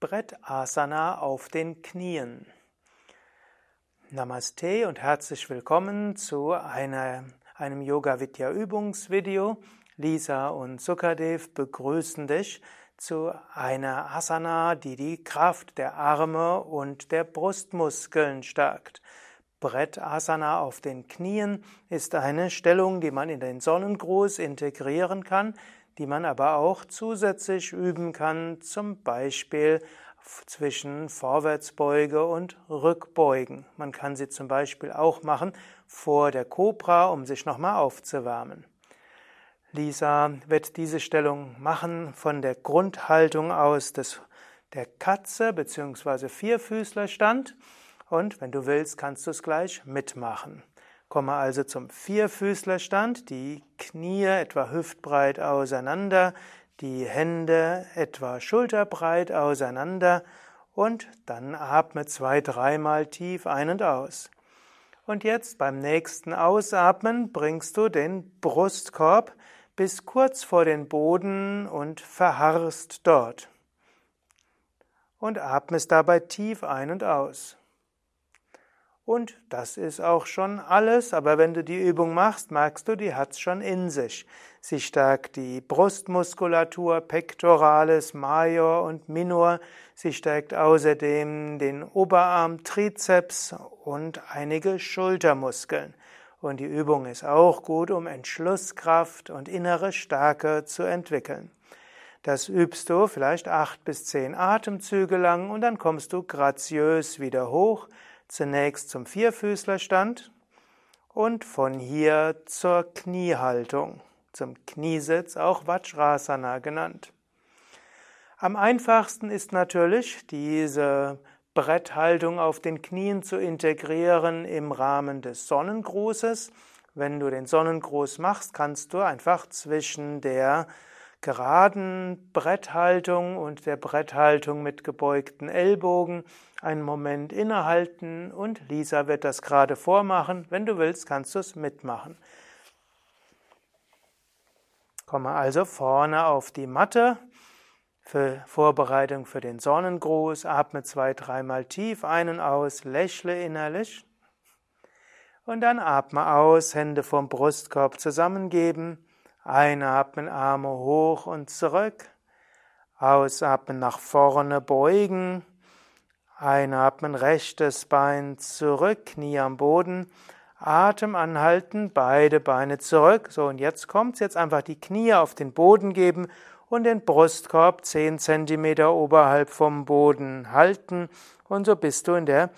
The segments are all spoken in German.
Brettasana auf den Knien. Namaste und herzlich willkommen zu einer, einem Yoga Vidya Übungsvideo. Lisa und Sukadev begrüßen dich zu einer Asana, die die Kraft der Arme und der Brustmuskeln stärkt. Brettasana auf den Knien ist eine Stellung, die man in den Sonnengruß integrieren kann, die man aber auch zusätzlich üben kann, zum Beispiel zwischen Vorwärtsbeuge und Rückbeugen. Man kann sie zum Beispiel auch machen vor der Cobra, um sich nochmal aufzuwärmen. Lisa wird diese Stellung machen von der Grundhaltung aus des, der Katze bzw. Vierfüßlerstand und wenn du willst, kannst du es gleich mitmachen. Komme also zum Vierfüßlerstand, die Knie etwa hüftbreit auseinander, die Hände etwa schulterbreit auseinander und dann atme zwei, dreimal tief ein und aus. Und jetzt beim nächsten Ausatmen bringst du den Brustkorb bis kurz vor den Boden und verharrst dort. Und atmest dabei tief ein und aus. Und das ist auch schon alles, aber wenn du die Übung machst, merkst du, die hat's schon in sich. Sie stärkt die Brustmuskulatur, Pectoralis, Major und Minor. Sie stärkt außerdem den Oberarm, Trizeps und einige Schultermuskeln. Und die Übung ist auch gut, um Entschlusskraft und innere Stärke zu entwickeln. Das übst du vielleicht acht bis zehn Atemzüge lang und dann kommst du graziös wieder hoch Zunächst zum Vierfüßlerstand und von hier zur Kniehaltung, zum Kniesitz, auch Vajrasana genannt. Am einfachsten ist natürlich diese Bretthaltung auf den Knien zu integrieren im Rahmen des Sonnengrußes. Wenn du den Sonnengruß machst, kannst du einfach zwischen der geraden Bretthaltung und der Bretthaltung mit gebeugten Ellbogen einen Moment innehalten und Lisa wird das gerade vormachen. Wenn du willst, kannst du es mitmachen. Komme also vorne auf die Matte für Vorbereitung für den Sonnengruß. Atme zwei, dreimal tief ein und aus, lächle innerlich. Und dann atme aus, Hände vom Brustkorb zusammengeben. Einatmen, Arme hoch und zurück. Ausatmen, nach vorne beugen. Einatmen, rechtes Bein zurück, Knie am Boden. Atem anhalten, beide Beine zurück. So, und jetzt kommt's. Jetzt einfach die Knie auf den Boden geben und den Brustkorb 10 cm oberhalb vom Boden halten. Und so bist du in der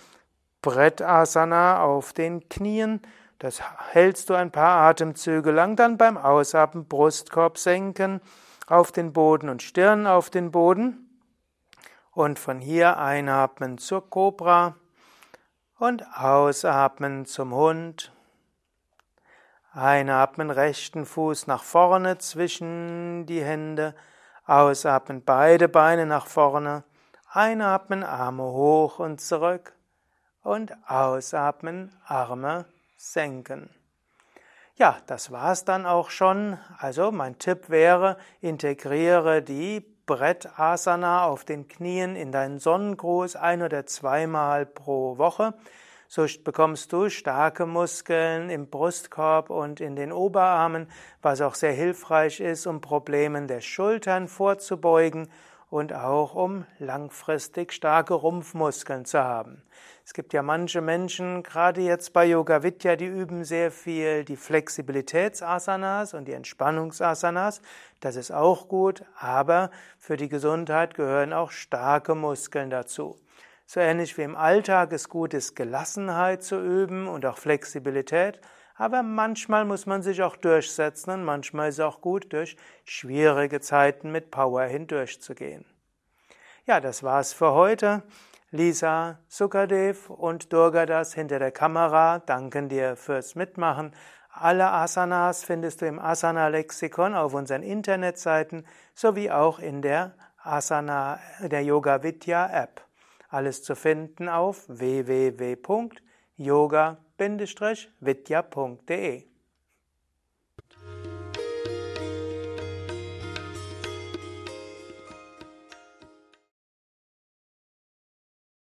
Brettasana auf den Knien. Das hältst du ein paar Atemzüge lang, dann beim Ausatmen Brustkorb senken auf den Boden und Stirn auf den Boden. Und von hier einatmen zur Kobra und ausatmen zum Hund. Einatmen rechten Fuß nach vorne zwischen die Hände. Ausatmen beide Beine nach vorne. Einatmen Arme hoch und zurück. Und ausatmen Arme senken. Ja, das war's dann auch schon. Also mein Tipp wäre, integriere die Brettasana auf den Knien in deinen Sonnengruß ein oder zweimal pro Woche. So bekommst du starke Muskeln im Brustkorb und in den Oberarmen, was auch sehr hilfreich ist, um Problemen der Schultern vorzubeugen und auch um langfristig starke Rumpfmuskeln zu haben. Es gibt ja manche Menschen, gerade jetzt bei Yoga Vidya, die üben sehr viel die Flexibilitätsasanas und die Entspannungsasanas. Das ist auch gut, aber für die Gesundheit gehören auch starke Muskeln dazu. So ähnlich wie im Alltag es gut ist, Gelassenheit zu üben und auch Flexibilität, aber manchmal muss man sich auch durchsetzen und manchmal ist es auch gut, durch schwierige Zeiten mit Power hindurchzugehen. Ja, das war's für heute. Lisa, Sukadev und Durgadas hinter der Kamera danken dir fürs Mitmachen. Alle Asanas findest du im Asana-Lexikon auf unseren Internetseiten sowie auch in der Asana, der Yoga Vidya App. Alles zu finden auf www.yoga-vidya.de